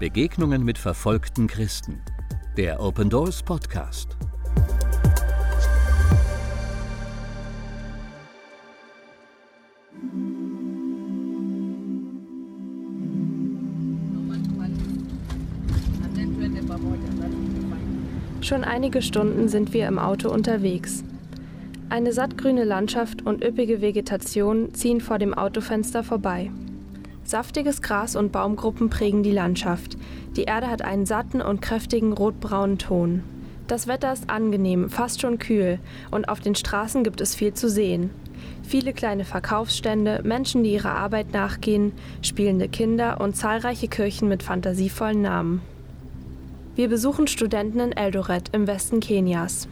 Begegnungen mit verfolgten Christen. Der Open Doors Podcast. Schon einige Stunden sind wir im Auto unterwegs. Eine sattgrüne Landschaft und üppige Vegetation ziehen vor dem Autofenster vorbei. Saftiges Gras und Baumgruppen prägen die Landschaft. Die Erde hat einen satten und kräftigen rotbraunen Ton. Das Wetter ist angenehm, fast schon kühl, und auf den Straßen gibt es viel zu sehen. Viele kleine Verkaufsstände, Menschen, die ihrer Arbeit nachgehen, spielende Kinder und zahlreiche Kirchen mit fantasievollen Namen. Wir besuchen Studenten in Eldoret im Westen Kenias.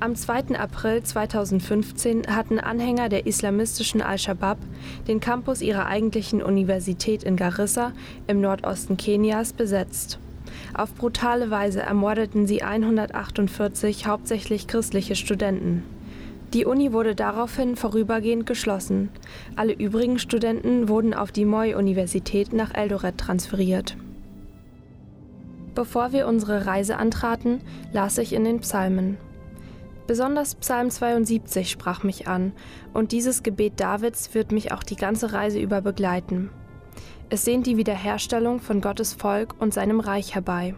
Am 2. April 2015 hatten Anhänger der islamistischen Al-Shabaab den Campus ihrer eigentlichen Universität in Garissa im Nordosten Kenias besetzt. Auf brutale Weise ermordeten sie 148 hauptsächlich christliche Studenten. Die Uni wurde daraufhin vorübergehend geschlossen. Alle übrigen Studenten wurden auf die Moi-Universität nach Eldoret transferiert. Bevor wir unsere Reise antraten, las ich in den Psalmen. Besonders Psalm 72 sprach mich an, und dieses Gebet Davids wird mich auch die ganze Reise über begleiten. Es sehnt die Wiederherstellung von Gottes Volk und seinem Reich herbei.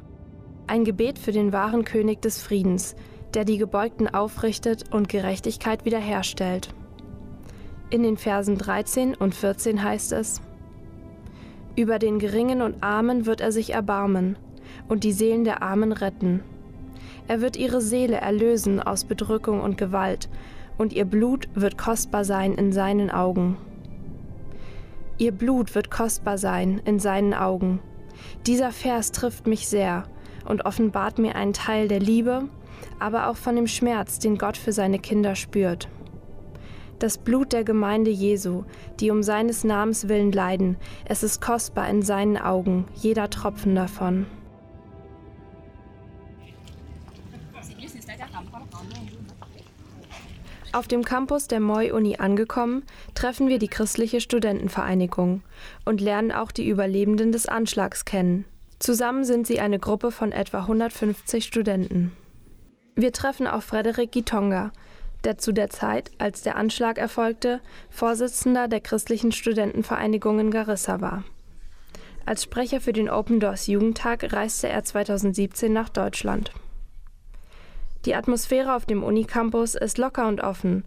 Ein Gebet für den wahren König des Friedens, der die Gebeugten aufrichtet und Gerechtigkeit wiederherstellt. In den Versen 13 und 14 heißt es, Über den Geringen und Armen wird er sich erbarmen und die Seelen der Armen retten. Er wird ihre Seele erlösen aus Bedrückung und Gewalt, und ihr Blut wird kostbar sein in seinen Augen. Ihr Blut wird kostbar sein in seinen Augen. Dieser Vers trifft mich sehr und offenbart mir einen Teil der Liebe, aber auch von dem Schmerz, den Gott für seine Kinder spürt. Das Blut der Gemeinde Jesu, die um seines Namens willen leiden, es ist kostbar in seinen Augen, jeder Tropfen davon. Auf dem Campus der Moi-Uni angekommen, treffen wir die christliche Studentenvereinigung und lernen auch die Überlebenden des Anschlags kennen. Zusammen sind sie eine Gruppe von etwa 150 Studenten. Wir treffen auch Frederik Gitonga, der zu der Zeit, als der Anschlag erfolgte, Vorsitzender der christlichen Studentenvereinigung in Garissa war. Als Sprecher für den Open Doors Jugendtag reiste er 2017 nach Deutschland. Die Atmosphäre auf dem Unicampus ist locker und offen.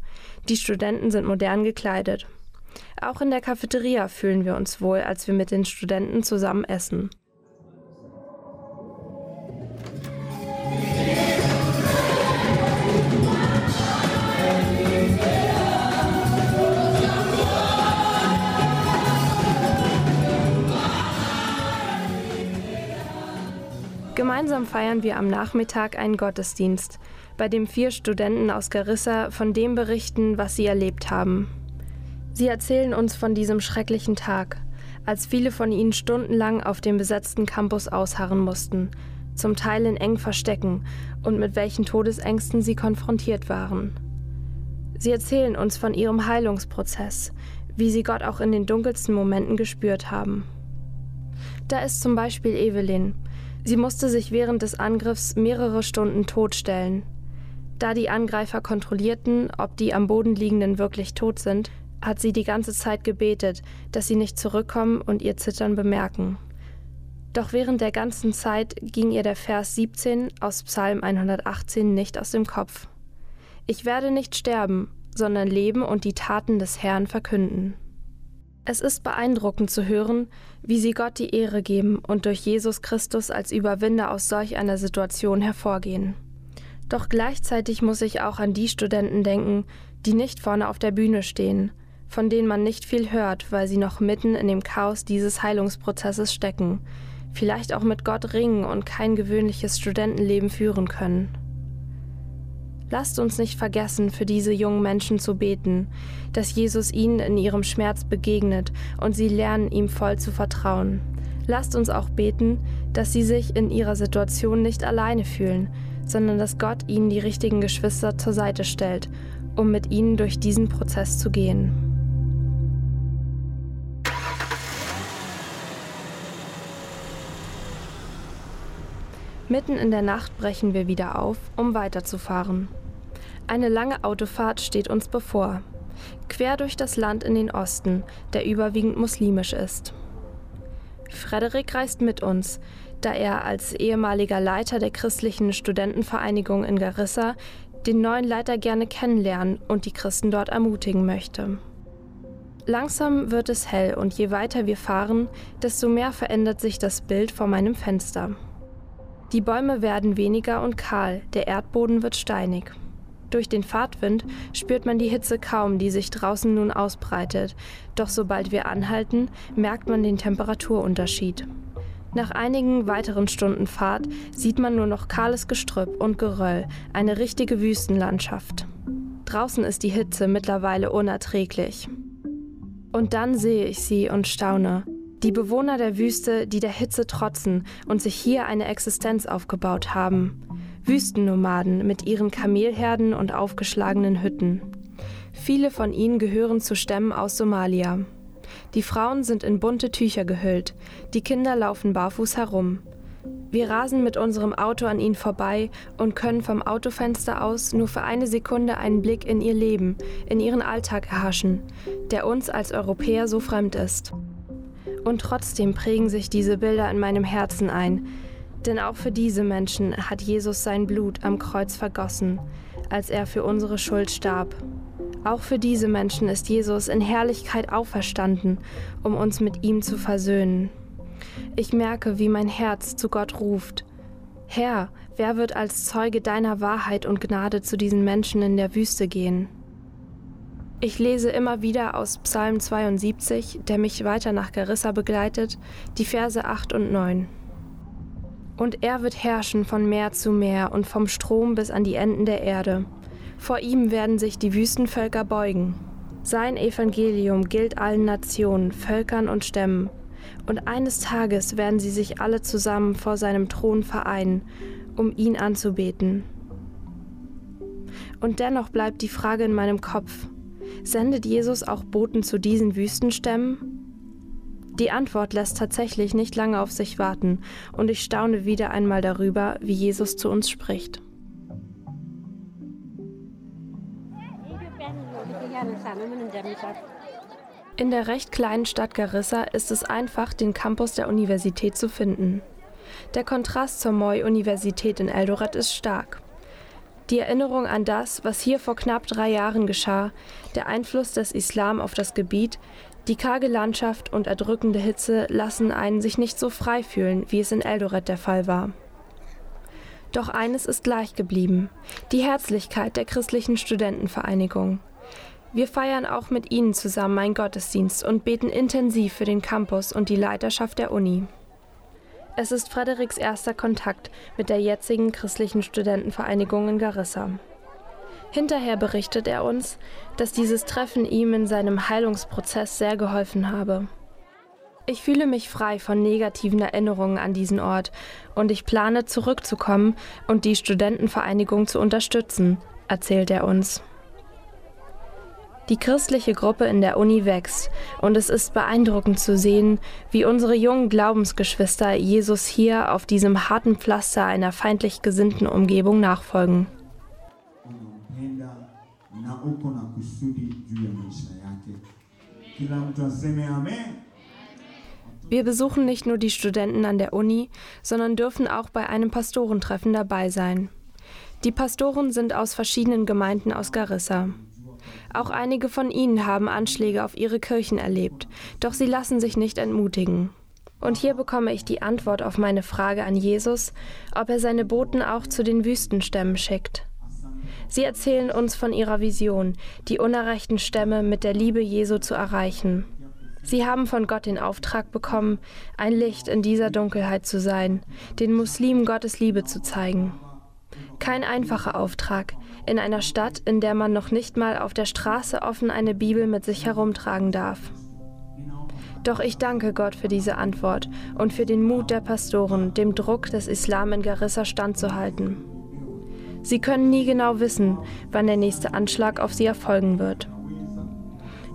Die Studenten sind modern gekleidet. Auch in der Cafeteria fühlen wir uns wohl, als wir mit den Studenten zusammen essen. Gemeinsam feiern wir am Nachmittag einen Gottesdienst, bei dem vier Studenten aus Garissa von dem berichten, was sie erlebt haben. Sie erzählen uns von diesem schrecklichen Tag, als viele von ihnen stundenlang auf dem besetzten Campus ausharren mussten, zum Teil in engen Verstecken und mit welchen Todesängsten sie konfrontiert waren. Sie erzählen uns von ihrem Heilungsprozess, wie sie Gott auch in den dunkelsten Momenten gespürt haben. Da ist zum Beispiel Evelyn, Sie musste sich während des Angriffs mehrere Stunden totstellen. Da die Angreifer kontrollierten, ob die am Boden liegenden wirklich tot sind, hat sie die ganze Zeit gebetet, dass sie nicht zurückkommen und ihr Zittern bemerken. Doch während der ganzen Zeit ging ihr der Vers 17 aus Psalm 118 nicht aus dem Kopf. Ich werde nicht sterben, sondern leben und die Taten des Herrn verkünden. Es ist beeindruckend zu hören, wie sie Gott die Ehre geben und durch Jesus Christus als Überwinder aus solch einer Situation hervorgehen. Doch gleichzeitig muss ich auch an die Studenten denken, die nicht vorne auf der Bühne stehen, von denen man nicht viel hört, weil sie noch mitten in dem Chaos dieses Heilungsprozesses stecken, vielleicht auch mit Gott ringen und kein gewöhnliches Studentenleben führen können. Lasst uns nicht vergessen, für diese jungen Menschen zu beten, dass Jesus ihnen in ihrem Schmerz begegnet und sie lernen, ihm voll zu vertrauen. Lasst uns auch beten, dass sie sich in ihrer Situation nicht alleine fühlen, sondern dass Gott ihnen die richtigen Geschwister zur Seite stellt, um mit ihnen durch diesen Prozess zu gehen. Mitten in der Nacht brechen wir wieder auf, um weiterzufahren. Eine lange Autofahrt steht uns bevor, quer durch das Land in den Osten, der überwiegend muslimisch ist. Frederik reist mit uns, da er als ehemaliger Leiter der christlichen Studentenvereinigung in Garissa den neuen Leiter gerne kennenlernen und die Christen dort ermutigen möchte. Langsam wird es hell und je weiter wir fahren, desto mehr verändert sich das Bild vor meinem Fenster. Die Bäume werden weniger und kahl, der Erdboden wird steinig. Durch den Fahrtwind spürt man die Hitze kaum, die sich draußen nun ausbreitet, doch sobald wir anhalten, merkt man den Temperaturunterschied. Nach einigen weiteren Stunden Fahrt sieht man nur noch kahles Gestrüpp und Geröll, eine richtige Wüstenlandschaft. Draußen ist die Hitze mittlerweile unerträglich. Und dann sehe ich sie und staune. Die Bewohner der Wüste, die der Hitze trotzen und sich hier eine Existenz aufgebaut haben. Wüstennomaden mit ihren Kamelherden und aufgeschlagenen Hütten. Viele von ihnen gehören zu Stämmen aus Somalia. Die Frauen sind in bunte Tücher gehüllt, die Kinder laufen barfuß herum. Wir rasen mit unserem Auto an ihnen vorbei und können vom Autofenster aus nur für eine Sekunde einen Blick in ihr Leben, in ihren Alltag erhaschen, der uns als Europäer so fremd ist. Und trotzdem prägen sich diese Bilder in meinem Herzen ein, denn auch für diese Menschen hat Jesus sein Blut am Kreuz vergossen, als er für unsere Schuld starb. Auch für diese Menschen ist Jesus in Herrlichkeit auferstanden, um uns mit ihm zu versöhnen. Ich merke, wie mein Herz zu Gott ruft. Herr, wer wird als Zeuge deiner Wahrheit und Gnade zu diesen Menschen in der Wüste gehen? Ich lese immer wieder aus Psalm 72, der mich weiter nach Garissa begleitet, die Verse 8 und 9. Und er wird herrschen von Meer zu Meer und vom Strom bis an die Enden der Erde. Vor ihm werden sich die Wüstenvölker beugen. Sein Evangelium gilt allen Nationen, Völkern und Stämmen. Und eines Tages werden sie sich alle zusammen vor seinem Thron vereinen, um ihn anzubeten. Und dennoch bleibt die Frage in meinem Kopf, sendet Jesus auch Boten zu diesen Wüstenstämmen? Die Antwort lässt tatsächlich nicht lange auf sich warten, und ich staune wieder einmal darüber, wie Jesus zu uns spricht. In der recht kleinen Stadt Garissa ist es einfach, den Campus der Universität zu finden. Der Kontrast zur Moi-Universität in Eldoret ist stark. Die Erinnerung an das, was hier vor knapp drei Jahren geschah, der Einfluss des Islam auf das Gebiet, die karge Landschaft und erdrückende Hitze lassen einen sich nicht so frei fühlen, wie es in Eldoret der Fall war. Doch eines ist gleich geblieben, die Herzlichkeit der christlichen Studentenvereinigung. Wir feiern auch mit ihnen zusammen einen Gottesdienst und beten intensiv für den Campus und die Leiterschaft der Uni. Es ist Frederiks erster Kontakt mit der jetzigen christlichen Studentenvereinigung in Garissa. Hinterher berichtet er uns, dass dieses Treffen ihm in seinem Heilungsprozess sehr geholfen habe. Ich fühle mich frei von negativen Erinnerungen an diesen Ort und ich plane zurückzukommen und die Studentenvereinigung zu unterstützen, erzählt er uns. Die christliche Gruppe in der Uni wächst und es ist beeindruckend zu sehen, wie unsere jungen Glaubensgeschwister Jesus hier auf diesem harten Pflaster einer feindlich gesinnten Umgebung nachfolgen. Wir besuchen nicht nur die Studenten an der Uni, sondern dürfen auch bei einem Pastorentreffen dabei sein. Die Pastoren sind aus verschiedenen Gemeinden aus Garissa. Auch einige von ihnen haben Anschläge auf ihre Kirchen erlebt, doch sie lassen sich nicht entmutigen. Und hier bekomme ich die Antwort auf meine Frage an Jesus, ob er seine Boten auch zu den Wüstenstämmen schickt. Sie erzählen uns von ihrer Vision, die unerreichten Stämme mit der Liebe Jesu zu erreichen. Sie haben von Gott den Auftrag bekommen, ein Licht in dieser Dunkelheit zu sein, den Muslimen Gottes Liebe zu zeigen. Kein einfacher Auftrag, in einer Stadt, in der man noch nicht mal auf der Straße offen eine Bibel mit sich herumtragen darf. Doch ich danke Gott für diese Antwort und für den Mut der Pastoren, dem Druck des Islam in Garissa standzuhalten. Sie können nie genau wissen, wann der nächste Anschlag auf sie erfolgen wird.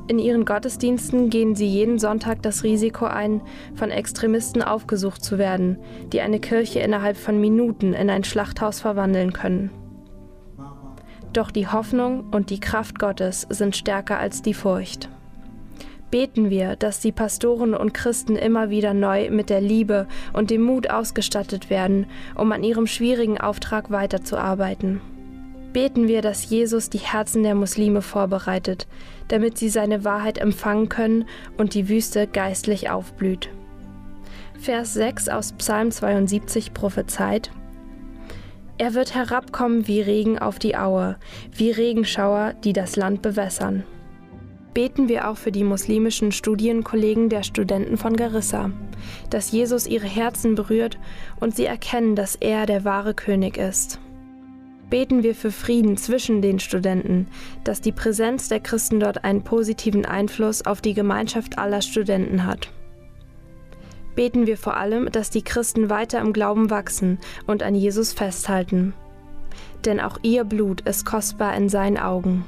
In ihren Gottesdiensten gehen sie jeden Sonntag das Risiko ein, von Extremisten aufgesucht zu werden, die eine Kirche innerhalb von Minuten in ein Schlachthaus verwandeln können. Doch die Hoffnung und die Kraft Gottes sind stärker als die Furcht. Beten wir, dass die Pastoren und Christen immer wieder neu mit der Liebe und dem Mut ausgestattet werden, um an ihrem schwierigen Auftrag weiterzuarbeiten. Beten wir, dass Jesus die Herzen der Muslime vorbereitet, damit sie seine Wahrheit empfangen können und die Wüste geistlich aufblüht. Vers 6 aus Psalm 72 prophezeit, er wird herabkommen wie Regen auf die Aue, wie Regenschauer, die das Land bewässern. Beten wir auch für die muslimischen Studienkollegen der Studenten von Garissa, dass Jesus ihre Herzen berührt und sie erkennen, dass er der wahre König ist. Beten wir für Frieden zwischen den Studenten, dass die Präsenz der Christen dort einen positiven Einfluss auf die Gemeinschaft aller Studenten hat beten wir vor allem, dass die Christen weiter im Glauben wachsen und an Jesus festhalten. Denn auch ihr Blut ist kostbar in seinen Augen.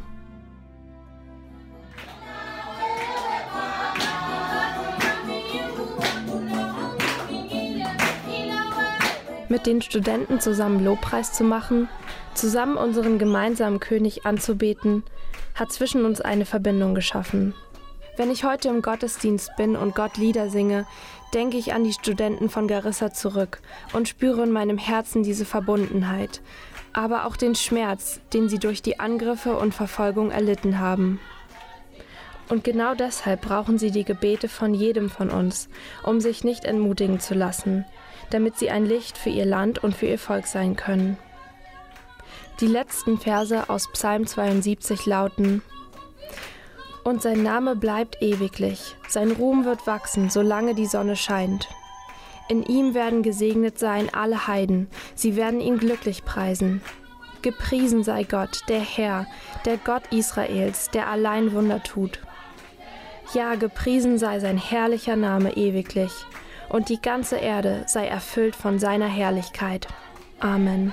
Den Studenten zusammen Lobpreis zu machen, zusammen unseren gemeinsamen König anzubeten, hat zwischen uns eine Verbindung geschaffen. Wenn ich heute im Gottesdienst bin und Gott Lieder singe, denke ich an die Studenten von Garissa zurück und spüre in meinem Herzen diese Verbundenheit, aber auch den Schmerz, den sie durch die Angriffe und Verfolgung erlitten haben. Und genau deshalb brauchen sie die Gebete von jedem von uns, um sich nicht entmutigen zu lassen, damit sie ein Licht für ihr Land und für ihr Volk sein können. Die letzten Verse aus Psalm 72 lauten, und sein Name bleibt ewiglich. Sein Ruhm wird wachsen, solange die Sonne scheint. In ihm werden gesegnet sein alle Heiden, sie werden ihn glücklich preisen. Gepriesen sei Gott, der Herr, der Gott Israels, der allein Wunder tut. Ja, gepriesen sei sein herrlicher Name ewiglich, und die ganze Erde sei erfüllt von seiner Herrlichkeit. Amen.